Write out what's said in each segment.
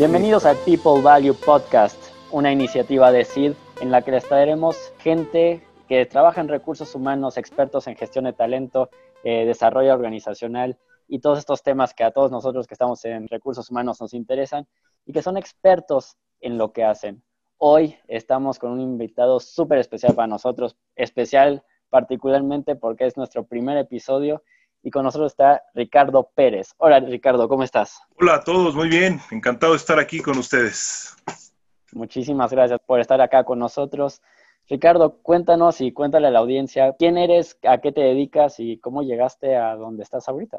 Bienvenidos al People Value Podcast, una iniciativa de SID en la que les traeremos gente que trabaja en recursos humanos, expertos en gestión de talento, eh, desarrollo organizacional y todos estos temas que a todos nosotros que estamos en recursos humanos nos interesan y que son expertos en lo que hacen. Hoy estamos con un invitado súper especial para nosotros, especial particularmente porque es nuestro primer episodio y con nosotros está Ricardo Pérez. Hola Ricardo, ¿cómo estás? Hola a todos, muy bien, encantado de estar aquí con ustedes. Muchísimas gracias por estar acá con nosotros. Ricardo, cuéntanos y cuéntale a la audiencia quién eres, a qué te dedicas y cómo llegaste a donde estás ahorita.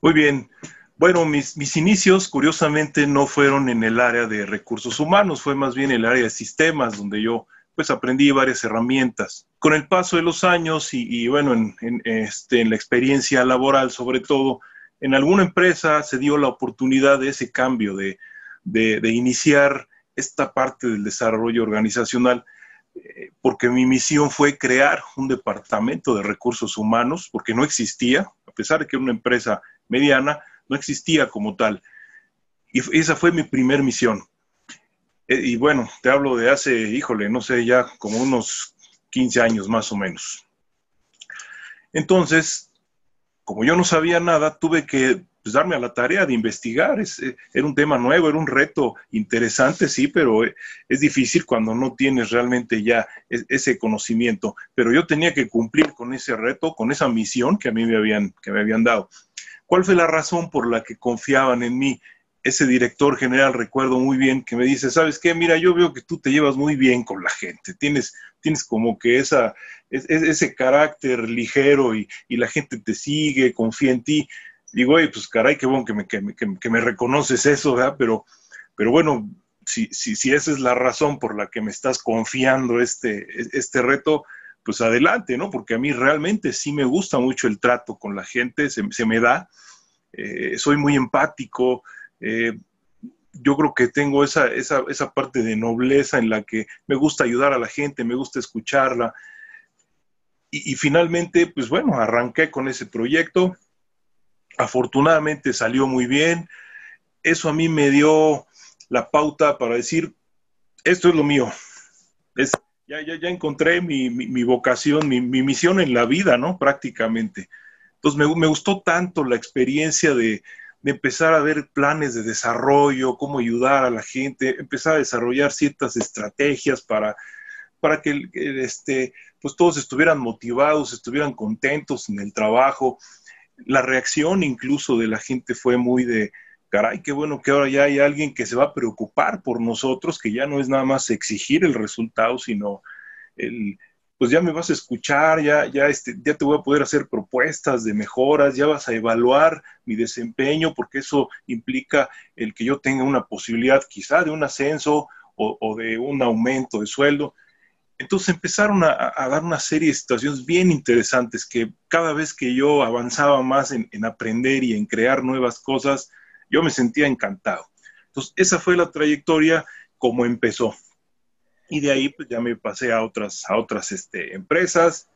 Muy bien. Bueno, mis, mis, inicios, curiosamente, no fueron en el área de recursos humanos, fue más bien el área de sistemas, donde yo pues aprendí varias herramientas. Con el paso de los años y, bueno, en, este, en la experiencia laboral sobre todo, en alguna empresa se dio la oportunidad de ese cambio, de, de, iniciar esta parte del desarrollo organizacional, eh, porque mi misión fue crear un departamento de recursos humanos, porque no existía, a pesar de que era una empresa mediana, no existía como tal. Y esa fue mi primer misión. Eh, y bueno, te hablo de hace, híjole, no sé, ya como unos 15 años más o menos. Entonces, como yo no sabía nada, tuve que pues, darme a la tarea de investigar. Es, eh, era un tema nuevo, era un reto interesante, sí, pero eh, es difícil cuando no tienes realmente ya ese conocimiento. Pero yo tenía que cumplir con ese reto, con esa misión que a mí me habían, que me habían dado. ¿Cuál fue la razón por la que confiaban en mí? Ese director general, recuerdo muy bien, que me dice, ¿sabes qué? Mira, yo veo que tú te llevas muy bien con la gente, tienes, tienes como que esa, ese carácter ligero y, la gente te sigue, confía en ti. Digo, oye, pues caray, qué bueno que me, que me, reconoces eso, ¿verdad? Pero, pero bueno, si, si, si, esa es la razón por la que me estás confiando este, este reto, pues adelante, ¿no? Porque a mí realmente sí me gusta mucho el trato con la gente, se, me da, eh, soy muy empático, eh, yo creo que tengo esa, esa, parte de nobleza en la que me gusta ayudar a la gente, me gusta escucharla. Y, finalmente, pues bueno, arranqué con ese proyecto. Afortunadamente salió muy bien. Eso a mí me dio la pauta para decir, esto es lo mío. Es, ya, ya, ya encontré mi, vocación, mi, misión en la vida, ¿no? Prácticamente. Entonces me gustó tanto la experiencia de, de empezar a ver planes de desarrollo, cómo ayudar a la gente, empezar a desarrollar ciertas estrategias para, para que este, pues todos estuvieran motivados, estuvieran contentos en el trabajo. La reacción incluso de la gente fue muy de, caray, qué bueno que ahora ya hay alguien que se va a preocupar por nosotros, que ya no es nada más exigir el resultado, sino el, pues ya me vas a escuchar, ya, ya, este, ya te voy a poder hacer propuestas de mejoras, ya vas a evaluar mi desempeño, porque eso implica el que yo tenga una posibilidad quizá de un ascenso o, de un aumento de sueldo. Entonces empezaron a, dar una serie de situaciones bien interesantes que cada vez que yo avanzaba más en, en aprender y en crear nuevas cosas, yo me sentía encantado. Entonces esa fue la trayectoria como empezó y de ahí pues ya me pasé a otras, a otras este, empresas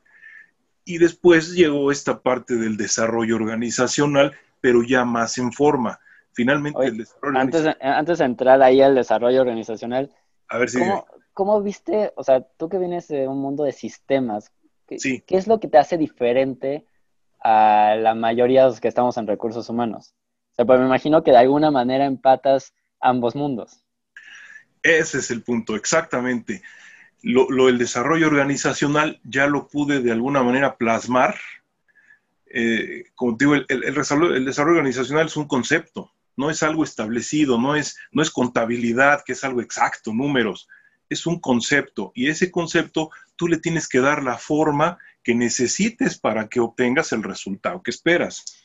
y después llegó esta parte del desarrollo organizacional, pero ya más en forma. Finalmente el desarrollo antes, de, antes de entrar ahí al desarrollo organizacional, a ver si ¿cómo, ¿cómo, viste, o sea, tú que vienes de un mundo de sistemas, ¿qué, ¿qué es lo que te hace diferente a la mayoría de los que estamos en recursos humanos? O sea, pues me imagino que de alguna manera empatas ambos mundos. Ese es el punto, exactamente. Lo, el desarrollo organizacional ya lo pude de alguna manera plasmar. Eh, como digo, el, el, desarrollo, organizacional es un concepto, no es algo establecido, no es, no es contabilidad, que es algo exacto, números, es un concepto y ese concepto tú le tienes que dar la forma que necesites para que obtengas el resultado que esperas.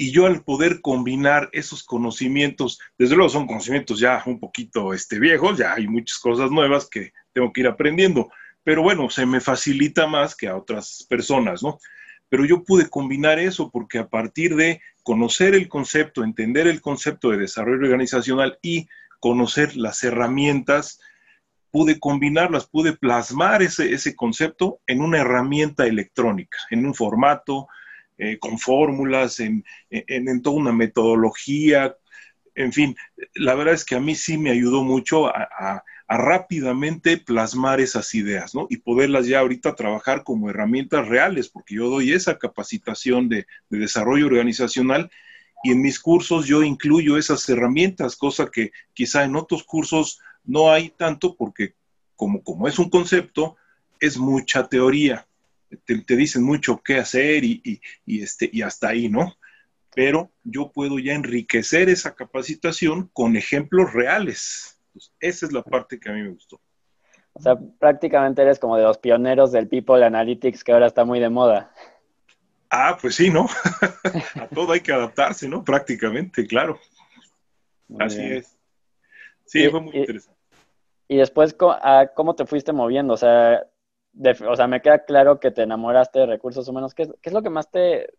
Y yo al poder combinar esos conocimientos, desde luego son conocimientos ya un poquito este, viejos, ya hay muchas cosas nuevas que tengo que ir aprendiendo, pero bueno, se me facilita más que a otras personas, ¿no? Pero yo pude combinar eso porque a partir de conocer el concepto, entender el concepto de desarrollo organizacional y conocer las herramientas, pude combinarlas, pude plasmar ese, ese concepto en una herramienta electrónica, en un formato, eh, con fórmulas, en, toda una metodología, en fin, la verdad es que a mí sí me ayudó mucho a, rápidamente plasmar esas ideas, ¿no? Y poderlas ya ahorita trabajar como herramientas reales, porque yo doy esa capacitación de, desarrollo organizacional y en mis cursos yo incluyo esas herramientas, cosa que quizá en otros cursos no hay tanto porque como, como es un concepto, es mucha teoría. Te, dicen mucho qué hacer y, y, este, y hasta ahí, ¿no? pero yo puedo ya enriquecer esa capacitación con ejemplos reales. esa es la parte que a mí me gustó. O sea, prácticamente eres como de los pioneros del People Analytics que ahora está muy de moda. Ah, pues sí, ¿no? a todo hay que adaptarse, ¿no? Prácticamente, claro. Así es. Sí, fue muy interesante. Y después, ¿cómo te fuiste moviendo? O sea, o sea, me queda claro que te enamoraste de recursos humanos. ¿Qué es lo que más te,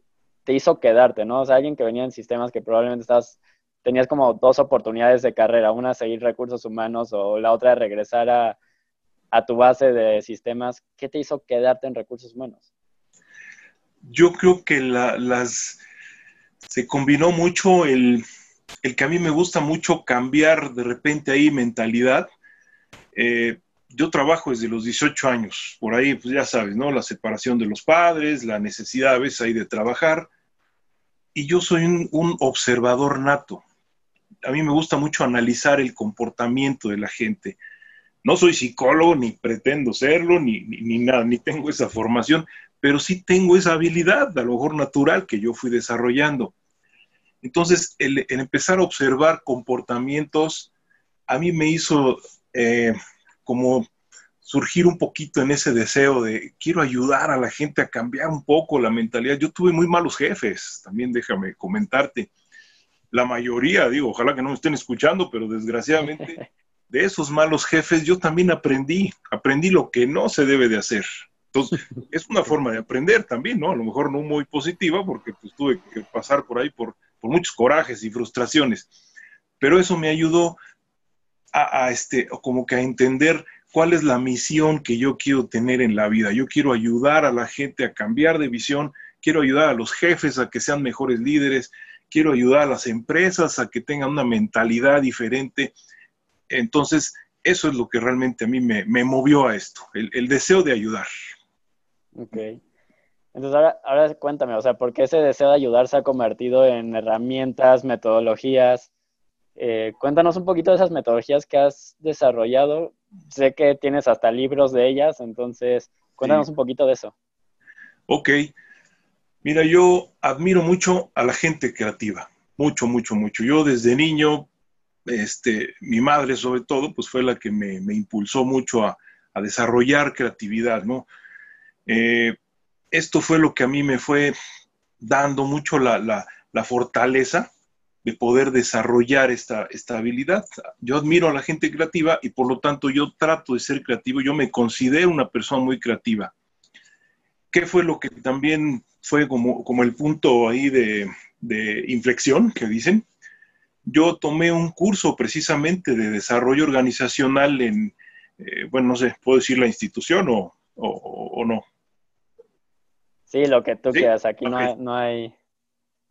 hizo quedarte, ¿no? O sea, alguien que venía en sistemas que probablemente estás, tenías como dos oportunidades de carrera, una seguir recursos humanos o la otra regresar a, tu base de sistemas. ¿Qué te hizo quedarte en recursos humanos? Yo creo que las se combinó mucho el, que a mí me gusta mucho cambiar de repente ahí mentalidad. Eh, yo trabajo desde los 18 años, por ahí, pues ya sabes, ¿no? La separación de los padres, la necesidad a veces ahí de trabajar y yo soy un, observador nato. A mí me gusta mucho analizar el comportamiento de la gente. No soy psicólogo, ni pretendo serlo, ni, ni, nada, ni tengo esa formación, pero sí tengo esa habilidad, a lo mejor natural, que yo fui desarrollando. Entonces, el, empezar a observar comportamientos, a mí me hizo eh, como surgir un poquito en ese deseo de quiero ayudar a la gente a cambiar un poco la mentalidad. Yo tuve muy malos jefes, también déjame comentarte. La mayoría, digo, ojalá que no me estén escuchando, pero desgraciadamente de esos malos jefes yo también aprendí, aprendí lo que no se debe de hacer. Entonces, es una forma de aprender también, ¿no? A lo mejor no muy positiva, porque pues tuve que pasar por ahí por, por muchos corajes y frustraciones, pero eso me ayudó a, este, como que a entender cuál es la misión que yo quiero tener en la vida. Yo quiero ayudar a la gente a cambiar de visión, quiero ayudar a los jefes a que sean mejores líderes, quiero ayudar a las empresas a que tengan una mentalidad diferente. Entonces, eso es lo que realmente a mí me, movió a esto, el, deseo de ayudar. Ok. Entonces, ahora, ahora cuéntame, o sea, ¿por qué ese deseo de ayudar se ha convertido en herramientas, metodologías? Eh, cuéntanos un poquito de esas metodologías que has desarrollado sé que tienes hasta libros de ellas, entonces cuéntanos un poquito de eso. Ok. Mira, yo admiro mucho a la gente creativa, mucho, mucho, mucho. Yo desde niño, este, mi madre sobre todo, pues fue la que me, impulsó mucho a, desarrollar creatividad, ¿no? Eh, esto fue lo que a mí me fue dando mucho la fortaleza de poder desarrollar esta, esta habilidad. Yo admiro a la gente creativa y por lo tanto yo trato de ser creativo, yo me considero una persona muy creativa. ¿Qué fue lo que también fue como, como el punto ahí de, inflexión que dicen? Yo tomé un curso precisamente de desarrollo organizacional en, eh, bueno, no sé, ¿puedo decir la institución o, o, no? Sí, lo que tú quieras, aquí no hay, no hay,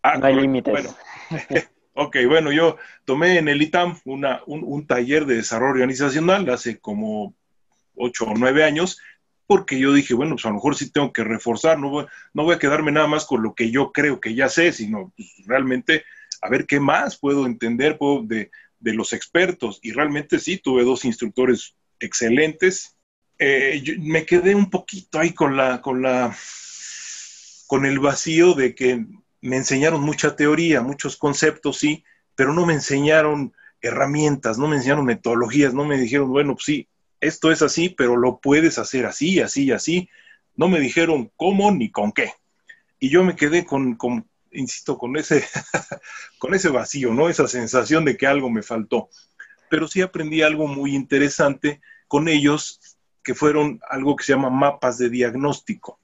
ah, no hay límites. Ok, bueno, yo tomé en el ITAM una, un, taller de desarrollo organizacional hace como ocho o nueve años, porque yo dije, bueno, pues a lo mejor sí tengo que reforzar, no voy, no voy a quedarme nada más con lo que yo creo que ya sé, sino pues, realmente a ver qué más puedo entender de, de, los expertos. Y realmente sí, tuve dos instructores excelentes. Eh, me quedé un poquito ahí con la, con la, con el vacío de que me enseñaron mucha teoría, muchos conceptos, sí, pero no me enseñaron herramientas, no me enseñaron metodologías, no me dijeron, bueno, pues sí, esto es así, pero lo puedes hacer así, así, así. No me dijeron cómo ni con qué. Y yo me quedé con, con insisto, con ese, con ese vacío, ¿no? Esa sensación de que algo me faltó. Pero sí aprendí algo muy interesante con ellos, que fueron algo que se llama mapas de diagnóstico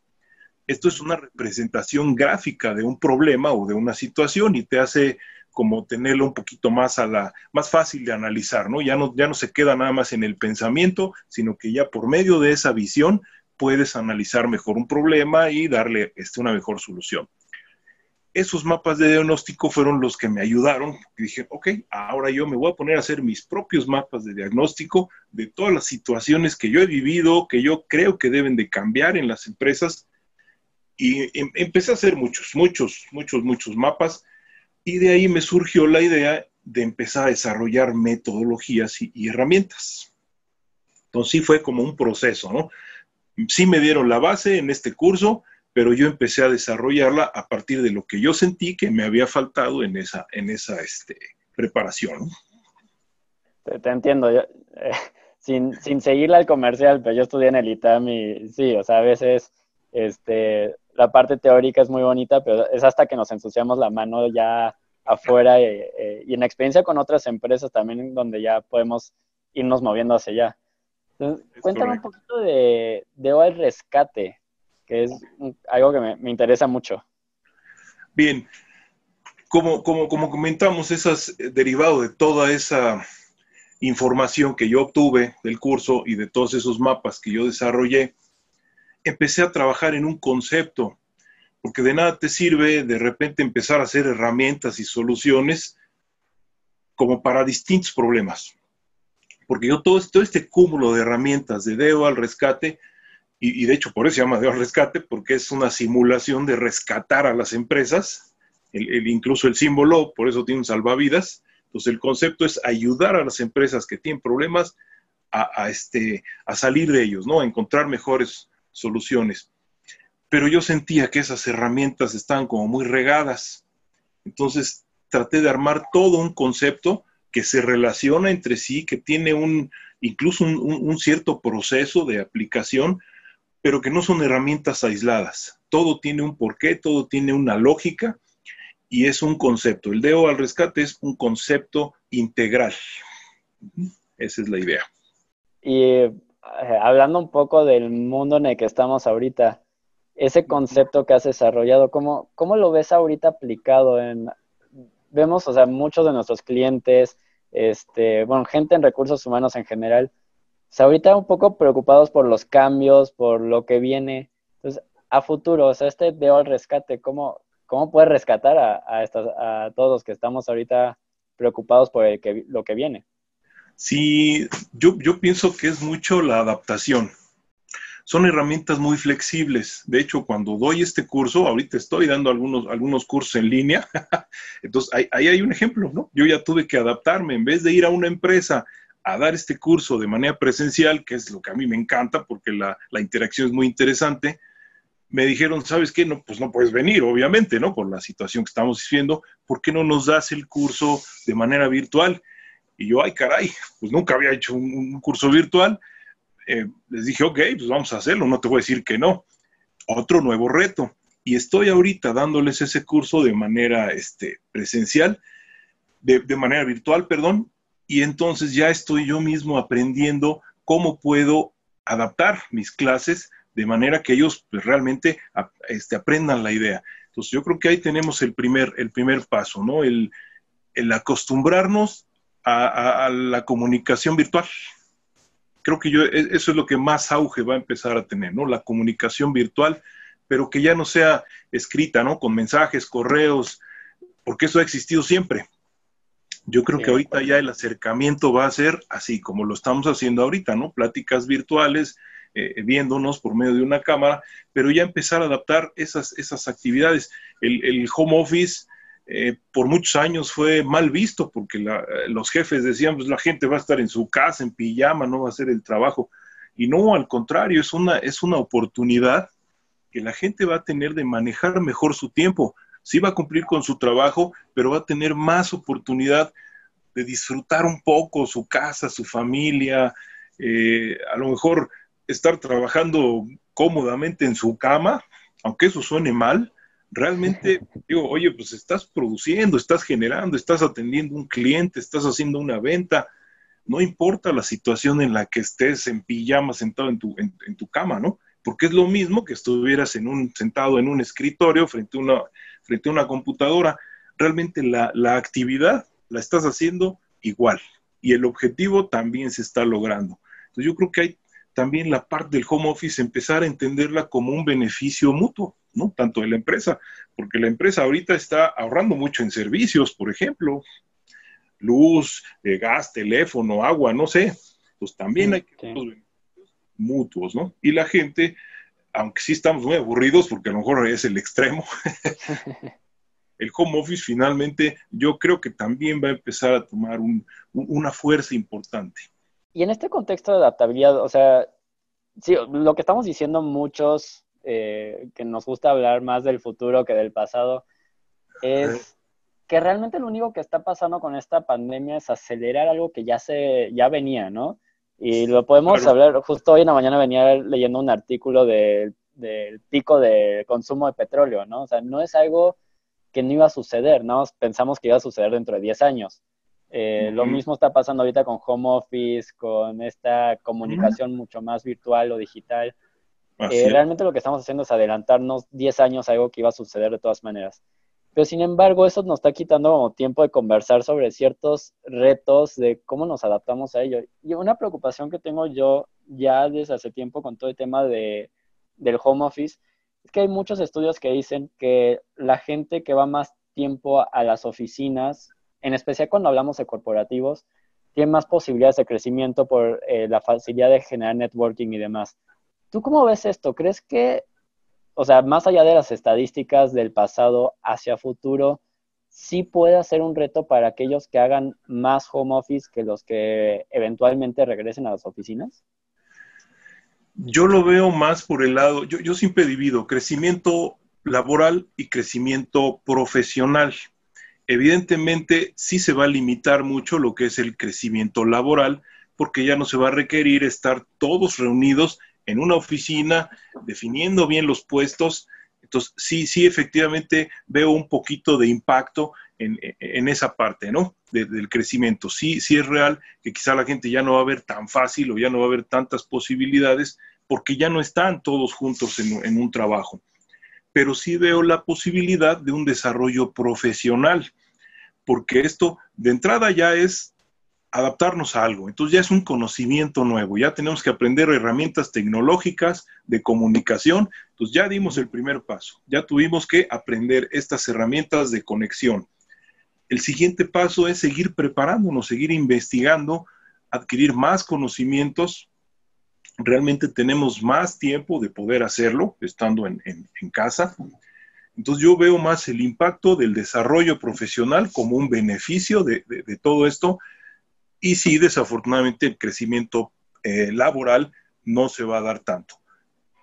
esto es una representación gráfica de un problema o de una situación y te hace como tenerlo un poquito más a la más fácil de analizar, ¿no? Ya no ya no se queda nada más en el pensamiento, sino que ya por medio de esa visión puedes analizar mejor un problema y darle este, una mejor solución. esos mapas de diagnóstico fueron los que me ayudaron. dije, ok, ahora yo me voy a poner a hacer mis propios mapas de diagnóstico de todas las situaciones que yo he vivido, que yo creo que deben de cambiar en las empresas. Y em, empecé a hacer muchos, muchos, muchos, muchos mapas. Y de ahí me surgió la idea de empezar a desarrollar metodologías y, herramientas. Entonces sí fue como un proceso, ¿no? Sí me dieron la base en este curso, pero yo empecé a desarrollarla a partir de lo que yo sentí que me había faltado en esa, en esa este, preparación. Te, entiendo, yo, eh, sin, sin seguirla al comercial, pero yo estudié en el ITAM y sí, o sea, a veces este, la parte teórica es muy bonita, pero es hasta que nos ensuciamos la mano ya afuera eh, eh, y en experiencia con otras empresas también donde ya podemos irnos moviendo hacia allá. Entonces, cuéntame un poquito de, de el rescate que es algo que me, interesa mucho. Bien, como, como, como comentamos, esas eh, derivado de toda esa información que yo obtuve del curso y de todos esos mapas que yo desarrollé, empecé a trabajar en un concepto, porque de nada te sirve de repente empezar a hacer herramientas y soluciones como para distintos problemas. Porque yo todo, todo este cúmulo de herramientas de DEO al rescate y, de hecho por eso se llama de rescate, porque es una simulación de rescatar a las empresas, el, incluso el símbolo, por eso tiene un salvavidas. Entonces el concepto es ayudar a las empresas que tienen problemas a, este, a salir de ellos, ¿no? a encontrar mejores soluciones. Pero yo sentía que esas herramientas estaban como muy regadas. Entonces traté de armar todo un concepto que se relaciona entre sí, que tiene un, incluso un cierto proceso de aplicación, pero que no son herramientas aisladas. Todo tiene un porqué, todo tiene una lógica y es un concepto. El DEO al rescate es un concepto integral. Esa es la idea. Y eh, hablando un poco del mundo en el que estamos ahorita, ese concepto que has desarrollado, ¿cómo, cómo lo ves ahorita aplicado en... Vemos, o sea, muchos de nuestros clientes, este, bueno, gente en recursos humanos en general, sea, ahorita un poco preocupados por los cambios, por lo que viene. Entonces, a futuro, o sea, este veo al rescate, ¿cómo, cómo puede rescatar a, a, a todos los que estamos ahorita preocupados por el que, lo que viene? Sí, yo, pienso que es mucho la adaptación. Son herramientas muy flexibles. De hecho, cuando doy este curso, ahorita estoy dando algunos, algunos cursos en línea, entonces ahí, hay un ejemplo, ¿no? Yo ya tuve que adaptarme. En vez de ir a una empresa a dar este curso de manera presencial, que es lo que a mí me encanta porque la, interacción es muy interesante, me dijeron, ¿sabes qué? No, pues no puedes venir, obviamente, ¿no? Por la situación que estamos viviendo, ¿por qué no nos das el curso de manera virtual? Y yo, ay, caray, pues nunca había hecho un, curso virtual. Eh, les dije, ok, pues vamos a hacerlo, no te voy a decir que no. Otro nuevo reto. Y estoy ahorita dándoles ese curso de manera este, presencial, de, de manera virtual, perdón, y entonces ya estoy yo mismo aprendiendo cómo puedo adaptar mis clases de manera que ellos pues, realmente este, aprendan la idea. Entonces yo creo que ahí tenemos el primer, el primer paso, ¿no? El, acostumbrarnos a, la comunicación virtual. Creo que yo, e, eso es lo que más auge va a empezar a tener, ¿no? La comunicación virtual, pero que ya no sea escrita, ¿no? Con mensajes, correos, porque eso ha existido siempre. Yo creo que ahorita ya el acercamiento va a ser así como lo estamos haciendo ahorita, ¿no? Pláticas virtuales, eh, viéndonos por medio de una cámara, pero ya empezar a adaptar esas, esas actividades. El, home office eh, por muchos años fue mal visto porque los jefes decían, pues la gente va a estar en su casa, en pijama, no va a hacer el trabajo. Y no, al contrario, es una, es una oportunidad que la gente va a tener de manejar mejor su tiempo sí va a cumplir con su trabajo, pero va a tener más oportunidad de disfrutar un poco su casa, su familia, eh, a lo mejor estar trabajando cómodamente en su cama, aunque eso suene mal, realmente digo, oye, pues estás produciendo, estás generando, estás atendiendo un cliente, estás haciendo una venta, no importa la situación en la que estés en pijama sentado en tu, en tu cama, ¿no? Porque es lo mismo que estuvieras en un, sentado en un escritorio frente a una frente a una computadora, realmente la, actividad la estás haciendo igual y el objetivo también se está logrando. Entonces yo creo que hay también la parte del home office empezar a entenderla como un beneficio mutuo, ¿no? Tanto de la empresa, porque la empresa ahorita está ahorrando mucho en servicios, por ejemplo, luz, eh, gas, teléfono, agua, no sé, pues también hay que mutuos, ¿no? Y la gente, aunque sí estamos muy aburridos, porque a lo mejor es el extremo, el home office finalmente yo creo que también va a empezar a tomar una fuerza importante. Y en este contexto de adaptabilidad, o sea, sí, lo que estamos diciendo muchos, eh, que nos gusta hablar más del futuro que del pasado, es que realmente lo único que está pasando con esta pandemia es acelerar algo que ya se, ya venía, ¿no? Y lo podemos hablar, justo hoy en la mañana venía leyendo un artículo del pico de consumo de petróleo, ¿no? O sea, no es algo que no iba a suceder, ¿no? Pensamos que iba a suceder dentro de 10 años. Eh, lo mismo está pasando ahorita con home office, con esta comunicación mucho más virtual o digital. Eh, realmente lo que estamos haciendo es adelantarnos 10 años a algo que iba a suceder de todas maneras. Pero sin embargo, eso nos está quitando tiempo de conversar sobre ciertos retos de cómo nos adaptamos a ello. Y una preocupación que tengo yo ya desde hace tiempo con todo el tema de, del home office es que hay muchos estudios que dicen que la gente que va más tiempo a las oficinas, en especial cuando hablamos de corporativos, tiene más posibilidades de crecimiento por eh, la facilidad de generar networking y demás. ¿Tú cómo ves esto? ¿Crees que, o sea, más allá de las estadísticas del pasado hacia futuro, sí puede ser un reto para aquellos que hagan más home office que los que eventualmente regresen a las oficinas? Yo lo veo más por el lado, yo, yo siempre divido crecimiento laboral y crecimiento profesional. Evidentemente, sí se va a limitar mucho lo que es el crecimiento laboral, porque ya no se va a requerir estar todos reunidos en una oficina, definiendo bien los puestos. Entonces, sí, sí, efectivamente veo un poquito de impacto en, en esa parte, ¿no? del crecimiento. Sí, sí es real que quizá la gente ya no va a ver tan fácil o ya no va a ver tantas posibilidades porque ya no están todos juntos en, en un trabajo. Pero sí veo la posibilidad de un desarrollo profesional, porque esto de entrada ya es adaptarnos a algo. Entonces ya es un conocimiento nuevo, ya tenemos que aprender herramientas tecnológicas de comunicación. Entonces ya dimos el primer paso, ya tuvimos que aprender estas herramientas de conexión. El siguiente paso es seguir preparándonos, seguir investigando, adquirir más conocimientos. Realmente tenemos más tiempo de poder hacerlo estando en, casa. Entonces yo veo más el impacto del desarrollo profesional como un beneficio de, todo esto. Y sí, desafortunadamente el crecimiento eh, laboral no se va a dar tanto.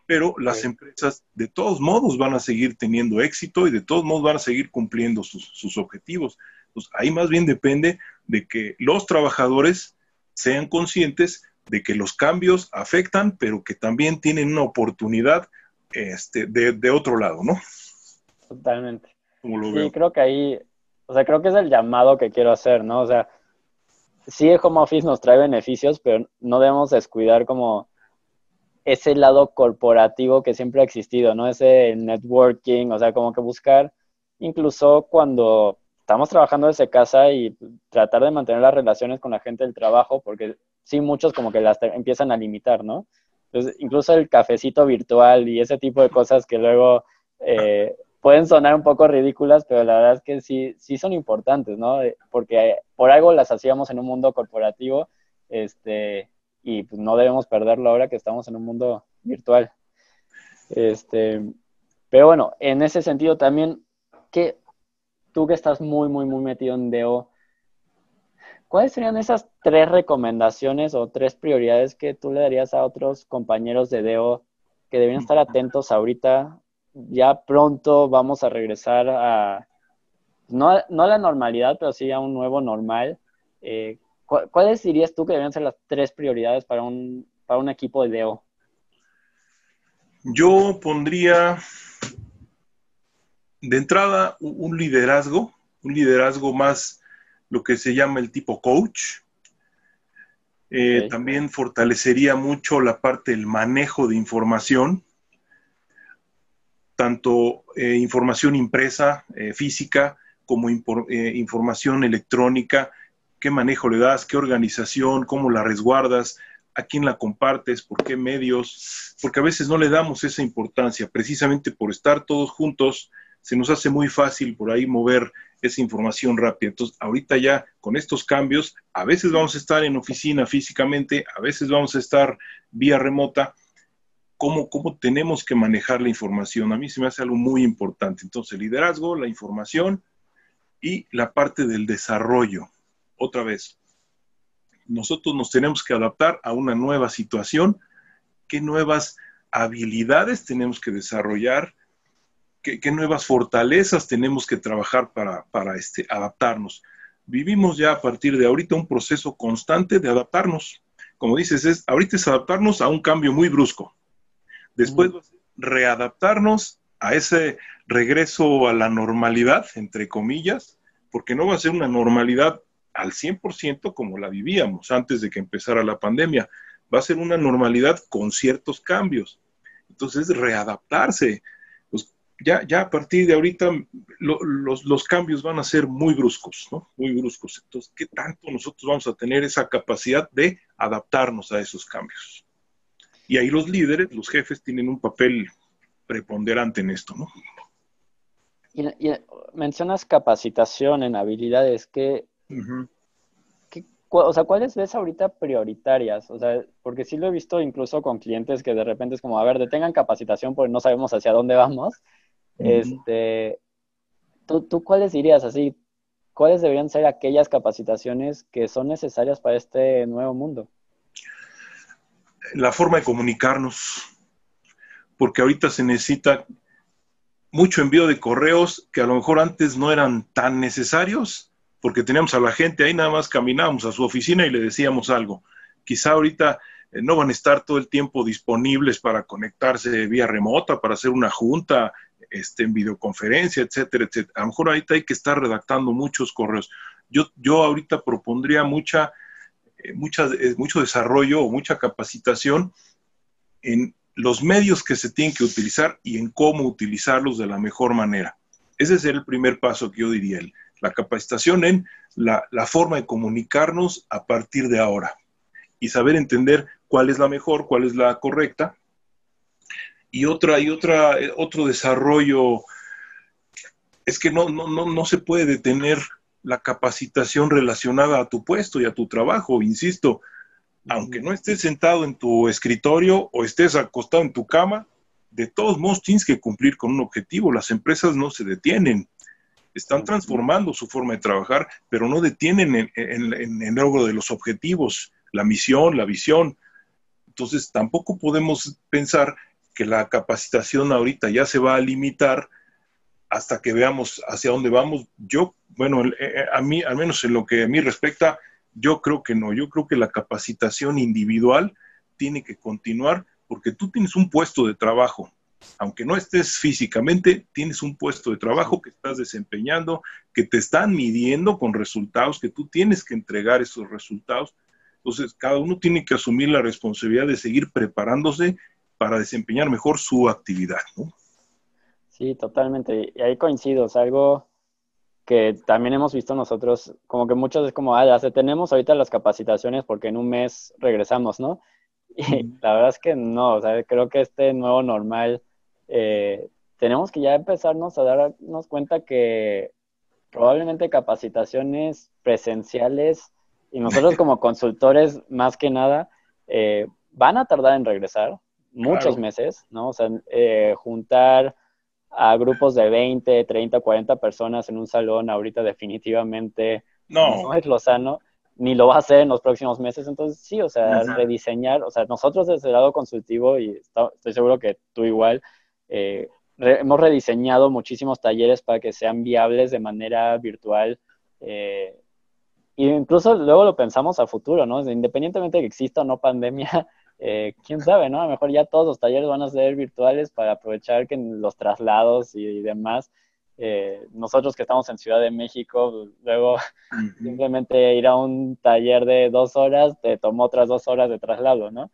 Pero las empresas de todos modos van a seguir teniendo éxito y de todos modos van a seguir cumpliendo sus objetivos. Pues ahí más bien depende de que los trabajadores sean conscientes de que los cambios afectan, pero que también tienen una oportunidad este, de, otro lado, ¿no? Totalmente. sí, creo que ahí, o sea, creo que es el llamado que quiero hacer, ¿no? O sea, sí el home office nos trae beneficios, pero no debemos descuidar como ese lado corporativo que siempre ha existido, ¿no? Ese networking, o sea, como que buscar, incluso cuando estamos trabajando desde casa y tratar de mantener las relaciones con la gente del trabajo, porque sí, muchos como que las empiezan a limitar, ¿no? Entonces, incluso el cafecito virtual y ese tipo de cosas que luego eh, pueden sonar un poco ridículas, pero la verdad es que sí, sí son importantes, ¿no? Eh, porque por algo las hacíamos en un mundo corporativo, este, y pues no debemos perderlo ahora que estamos en un mundo virtual. Este, pero bueno, en ese sentido también, ¿qué, tú que estás muy, muy, muy metido en DEO, ¿cuáles serían esas tres recomendaciones o tres prioridades que tú le darías a otros compañeros de DEO que deben estar atentos ahorita? Ya pronto vamos a regresar a, no, a la normalidad, pero sí a un nuevo normal. Eh, ¿Cuáles dirías tú que deben ser las tres prioridades para un, para un equipo de DEO? Yo pondría de entrada, un liderazgo, un liderazgo más lo que se llama el tipo coach. Eh, también fortalecería mucho la parte del manejo de información, tanto eh, información impresa, eh, física, como información electrónica, qué manejo le das, qué organización, cómo la resguardas, a quién la compartes, por qué medios, porque a veces no le damos esa importancia, precisamente por estar todos juntos, se nos hace muy fácil por ahí mover esa información rápida. Entonces, ahorita ya con estos cambios, a veces vamos a estar en oficina físicamente, a veces vamos a estar vía remota. ¿Cómo, cómo tenemos que manejar la información? A mí se me hace algo muy importante. Entonces, liderazgo, la información y la parte del desarrollo. Otra vez, nosotros nos tenemos que adaptar a una nueva situación, qué nuevas habilidades tenemos que desarrollar, qué, nuevas fortalezas tenemos que trabajar para, este, adaptarnos. Vivimos ya a partir de ahorita un proceso constante de adaptarnos. Como dices, es, ahorita es adaptarnos a un cambio muy brusco. Después readaptarnos a ese regreso a la normalidad, entre comillas, porque no va a ser una normalidad al 100% como la vivíamos antes de que empezara la pandemia. Va a ser una normalidad con ciertos cambios. Entonces, readaptarse. Pues ya, ya a partir de ahorita los, los, cambios van a ser muy bruscos, ¿no? Muy bruscos. Entonces, ¿qué tanto nosotros vamos a tener esa capacidad de adaptarnos a esos cambios? Y ahí los líderes, los jefes, tienen un papel preponderante en esto, ¿no? Y, y mencionas capacitación en habilidades. que o sea, ¿cuáles ves ahorita prioritarias? O sea, porque sí lo he visto incluso con clientes que de repente es como, a ver, detengan capacitación porque no sabemos hacia dónde vamos. Este, ¿tú, ¿tú, cuáles dirías así? ¿Cuáles deberían ser aquellas capacitaciones que son necesarias para este nuevo mundo? La forma de comunicarnos, porque ahorita se necesita mucho envío de correos que a lo mejor antes no eran tan necesarios porque teníamos a la gente ahí, nada más caminábamos a su oficina y le decíamos algo. Quizá ahorita eh, no van a estar todo el tiempo disponibles para conectarse vía remota, para hacer una junta, este, en videoconferencia, etcétera, etcétera. A lo mejor ahorita hay que estar redactando muchos correos. Yo, yo ahorita propondría mucha, mucha, eh, mucho desarrollo o mucha capacitación en los medios que se tienen que utilizar y en cómo utilizarlos de la mejor manera. Ese es el primer paso que yo diría, la capacitación en la, forma de comunicarnos a partir de ahora y saber entender cuál es la mejor, cuál es la correcta. Y otra, y otra, otro desarrollo es que no, no, no, no se puede detener la capacitación relacionada a tu puesto y a tu trabajo, insisto, aunque no estés sentado en tu escritorio o estés acostado en tu cama, de todos modos tienes que cumplir con un objetivo. Las empresas no se detienen están transformando su forma de trabajar, pero no detienen en, el logro de los objetivos, la misión, la visión. Entonces, tampoco podemos pensar que la capacitación ahorita ya se va a limitar hasta que veamos hacia dónde vamos. Yo, bueno, eh, eh, a mí, al menos en lo que a mí respecta, yo creo que no. Yo creo que la capacitación individual tiene que continuar porque tú tienes un puesto de trabajo aunque no estés físicamente, tienes un puesto de trabajo que estás desempeñando, que te están midiendo con resultados, que tú tienes que entregar esos resultados. Entonces, cada uno tiene que asumir la responsabilidad de seguir preparándose para desempeñar mejor su actividad, ¿no? Sí, totalmente. Y ahí coincido, es algo que también hemos visto nosotros, como que muchas veces como, ah, ya tenemos ahorita las capacitaciones porque en un mes regresamos, ¿no? Y la verdad es que no, o sea, creo que este nuevo normal eh, tenemos que ya empezarnos a darnos cuenta que probablemente capacitaciones presenciales y nosotros como consultores más que nada eh, van a tardar en regresar muchos meses, ¿no? O sea, eh, juntar a grupos de 20, 30, 40 personas en un salón ahorita definitivamente no, no es lo sano ni lo va a hacer en los próximos meses. Entonces, sí, o sea, rediseñar, o sea, nosotros desde el lado consultivo, y estoy seguro que tú igual, eh, hemos rediseñado muchísimos talleres para que sean viables de manera virtual. Eh, e incluso luego lo pensamos a futuro, ¿no? Independientemente de que exista o no pandemia, eh, quién sabe, ¿no? A lo mejor ya todos los talleres van a ser virtuales para aprovechar que los traslados y, demás. nosotros que estamos en Ciudad de México, luego simplemente ir a un taller de dos horas te tomó otras dos horas de traslado, ¿no?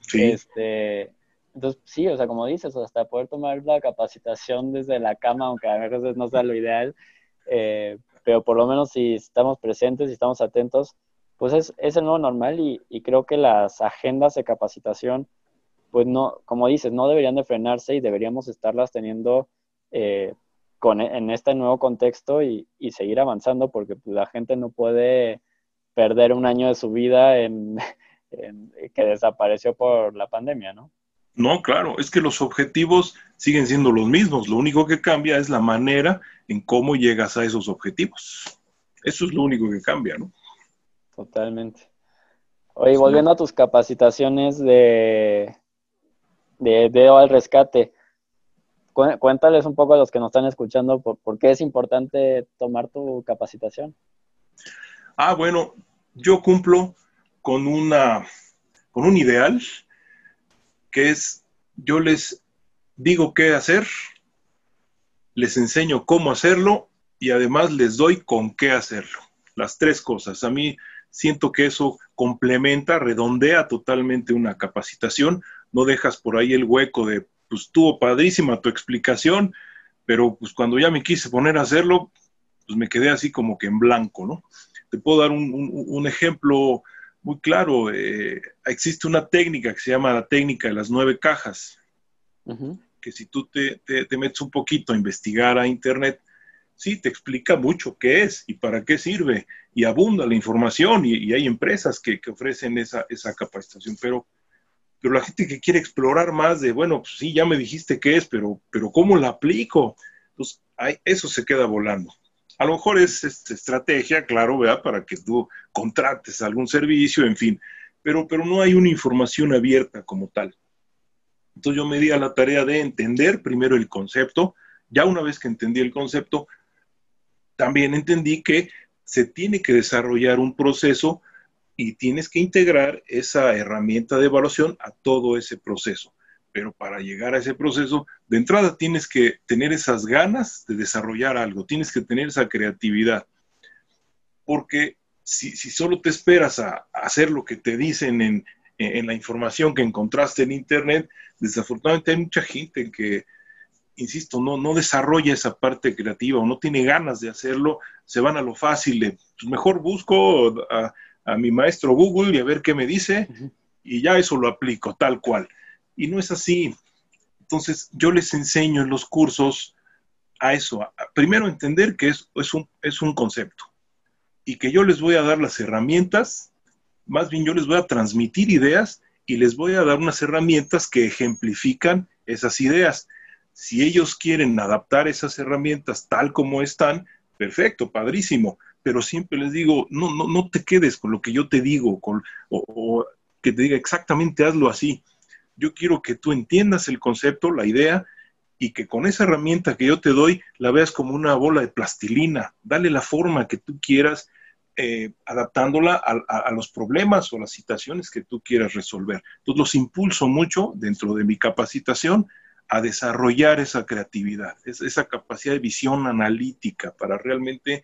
Sí. Este, entonces, sí, o sea, como dices, hasta poder tomar la capacitación desde la cama, aunque a veces no sea lo ideal, eh, pero por lo menos si estamos presentes y estamos atentos, pues es, es el nuevo normal y, creo que las agendas de capacitación, pues no, como dices, no deberían de frenarse y deberíamos estarlas teniendo eh, con, en este nuevo contexto y, y seguir avanzando porque pues, la gente no puede perder un año de su vida en, en, que desapareció por la pandemia, ¿no? No, claro, es que los objetivos siguen siendo los mismos, lo único que cambia es la manera en cómo llegas a esos objetivos. Eso es lo único que cambia, ¿no? Totalmente. Oye, volviendo a tus capacitaciones de, de Deo al rescate, cuéntales un poco a los que nos están escuchando por, por qué es importante tomar tu capacitación. Ah, bueno, yo cumplo con una con un ideal que es yo les digo qué hacer, les enseño cómo hacerlo y además les doy con qué hacerlo. Las tres cosas. A mí siento que eso complementa, redondea totalmente una capacitación, no dejas por ahí el hueco de, pues estuvo padrísima tu explicación, pero pues cuando ya me quise poner a hacerlo, pues me quedé así como que en blanco, ¿no? Te puedo dar un, ejemplo muy claro. Eh, existe una técnica que se llama la técnica de las nueve cajas, que si tú te, te, metes un poquito a investigar a Internet, sí, te explica mucho qué es y para qué sirve, y abunda la información, y, hay empresas que, que ofrecen esa, esa, capacitación, pero, pero la gente que quiere explorar más de, bueno, pues sí, ya me dijiste qué es, pero, pero ¿cómo la aplico? Pues eso se queda volando. A lo mejor es, estrategia, claro, ¿verdad? Para que tú contrates algún servicio, en fin, pero, pero no hay una información abierta como tal. Entonces yo me di a la tarea de entender primero el concepto, ya una vez que entendí el concepto, también entendí que se tiene que desarrollar un proceso y tienes que integrar esa herramienta de evaluación a todo ese proceso. Pero para llegar a ese proceso, de entrada tienes que tener esas ganas de desarrollar algo, tienes que tener esa creatividad. Porque si, solo te esperas a, hacer lo que te dicen en, en la información que encontraste en Internet, desafortunadamente hay mucha gente que, insisto, no, no desarrolla esa parte creativa o no tiene ganas de hacerlo, se van a lo fácil de, pues mejor busco a, mi maestro Google y a ver qué me dice y ya eso lo aplico tal cual. Y no es así. Entonces yo les enseño en los cursos a eso, a, primero entender que es, es, un, es un concepto y que yo les voy a dar las herramientas, más bien yo les voy a transmitir ideas y les voy a dar unas herramientas que ejemplifican esas ideas si ellos quieren adaptar esas herramientas tal como están, perfecto, padrísimo, pero siempre les digo, no, no, no te quedes con lo que yo te digo, con, o, que te diga exactamente hazlo así. Yo quiero que tú entiendas el concepto, la idea, y que con esa herramienta que yo te doy la veas como una bola de plastilina. Dale la forma que tú quieras, eh, adaptándola a, los problemas o las situaciones que tú quieras resolver. Entonces los impulso mucho dentro de mi capacitación a desarrollar esa creatividad, esa capacidad de visión analítica para realmente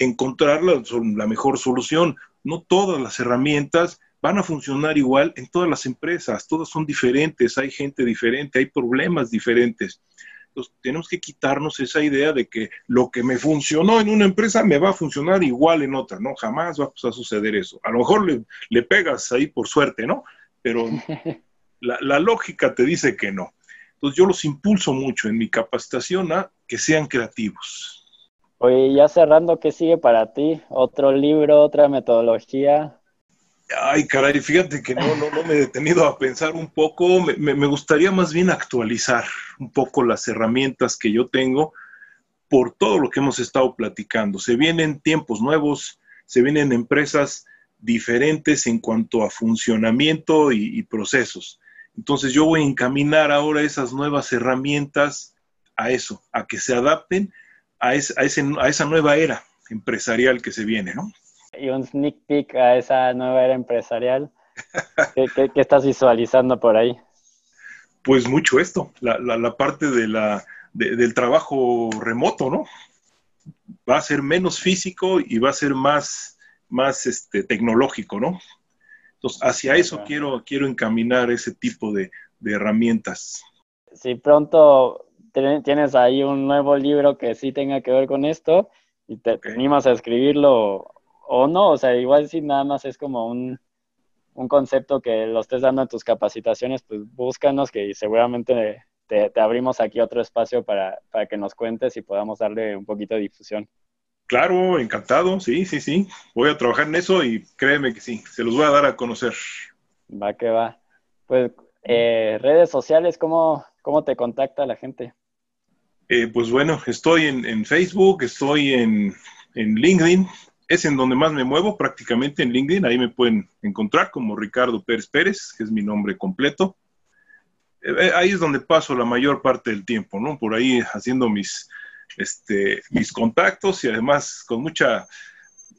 encontrar la, la, mejor solución. No todas las herramientas van a funcionar igual en todas las empresas, todas son diferentes, hay gente diferente, hay problemas diferentes. Entonces, tenemos que quitarnos esa idea de que lo que me funcionó en una empresa me va a funcionar igual en otra, ¿no? Jamás va a suceder eso. A lo mejor le, le pegas ahí por suerte, ¿no? Pero la, la lógica te dice que no. Entonces yo los impulso mucho en mi capacitación a que sean creativos. Oye, ya cerrando, ¿qué sigue para ti? ¿Otro libro, otra metodología? Ay, caray, fíjate que no, no, no me he detenido a pensar un poco. Me, me, gustaría más bien actualizar un poco las herramientas que yo tengo por todo lo que hemos estado platicando. Se vienen tiempos nuevos, se vienen empresas diferentes en cuanto a funcionamiento y, y procesos. Entonces yo voy a encaminar ahora esas nuevas herramientas a eso, a que se adapten a, esa nueva era empresarial que se viene, ¿no? Y un sneak peek a esa nueva era empresarial. ¿Qué, estás visualizando por ahí? Pues mucho esto, la, parte de la, del trabajo remoto, ¿no? Va a ser menos físico y va a ser más, más este, tecnológico, ¿no? Entonces, hacia eso quiero, quiero encaminar ese tipo de, herramientas. Si pronto tienes ahí un nuevo libro que sí tenga que ver con esto y te animas a escribirlo o no, o sea, igual si nada más es como un, un concepto que lo estés dando en tus capacitaciones, pues búscanos que seguramente te, abrimos aquí otro espacio para, para, que nos cuentes y podamos darle un poquito de difusión. Claro, encantado, sí, sí, sí. Voy a trabajar en eso y créeme que sí, se los voy a dar a conocer. Va que va. Pues eh, redes sociales, ¿cómo, ¿cómo te contacta la gente? Eh, pues bueno, estoy en, en Facebook, estoy en, en LinkedIn, es en donde más me muevo, prácticamente en LinkedIn. Ahí me pueden encontrar como Ricardo Pérez Pérez, que es mi nombre completo. Eh, ahí es donde paso la mayor parte del tiempo, ¿no? Por ahí haciendo mis, este, mis contactos y además con mucha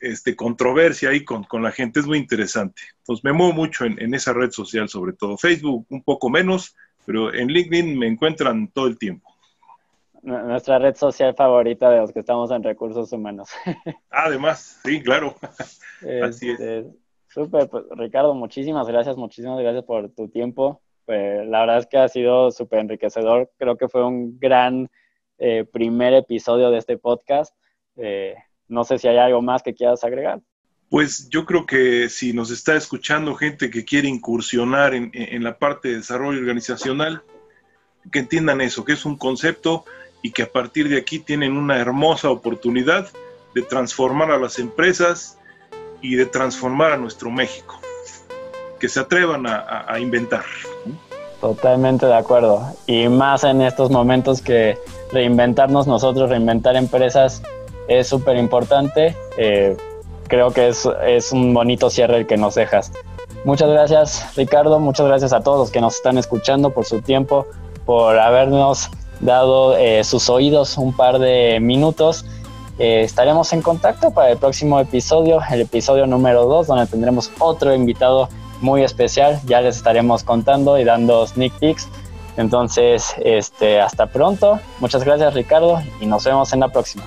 este, controversia ahí con, la gente. Es muy interesante. Entonces me muevo mucho en, en esa red social, sobre todo Facebook, un poco menos, pero en LinkedIn me encuentran todo el tiempo nuestra red social favorita de los que estamos en recursos humanos. Además, sí, claro. Así es. Este, súper, pues, Ricardo, muchísimas gracias, muchísimas gracias por tu tiempo. Pues, la verdad es que ha sido súper enriquecedor. Creo que fue un gran eh, primer episodio de este podcast. Eh, no sé si hay algo más que quieras agregar. Pues yo creo que si nos está escuchando gente que quiere incursionar en, en la parte de desarrollo organizacional, que entiendan eso, que es un concepto y que a partir de aquí tienen una hermosa oportunidad de transformar a las empresas y de transformar a nuestro México. Que se atrevan a, inventar. Totalmente de acuerdo. Y más en estos momentos que reinventarnos nosotros, reinventar empresas es súper importante. Eh, creo que es, es un bonito cierre el que nos dejas. Muchas gracias Ricardo, muchas gracias a todos los que nos están escuchando por su tiempo, por habernos dado eh, sus oídos un par de minutos. Eh, estaremos en contacto para el próximo episodio, el episodio número 2, donde tendremos otro invitado muy especial. Ya les estaremos contando y dando sneak peeks. Entonces, este, hasta pronto. Muchas gracias Ricardo y nos vemos en la próxima.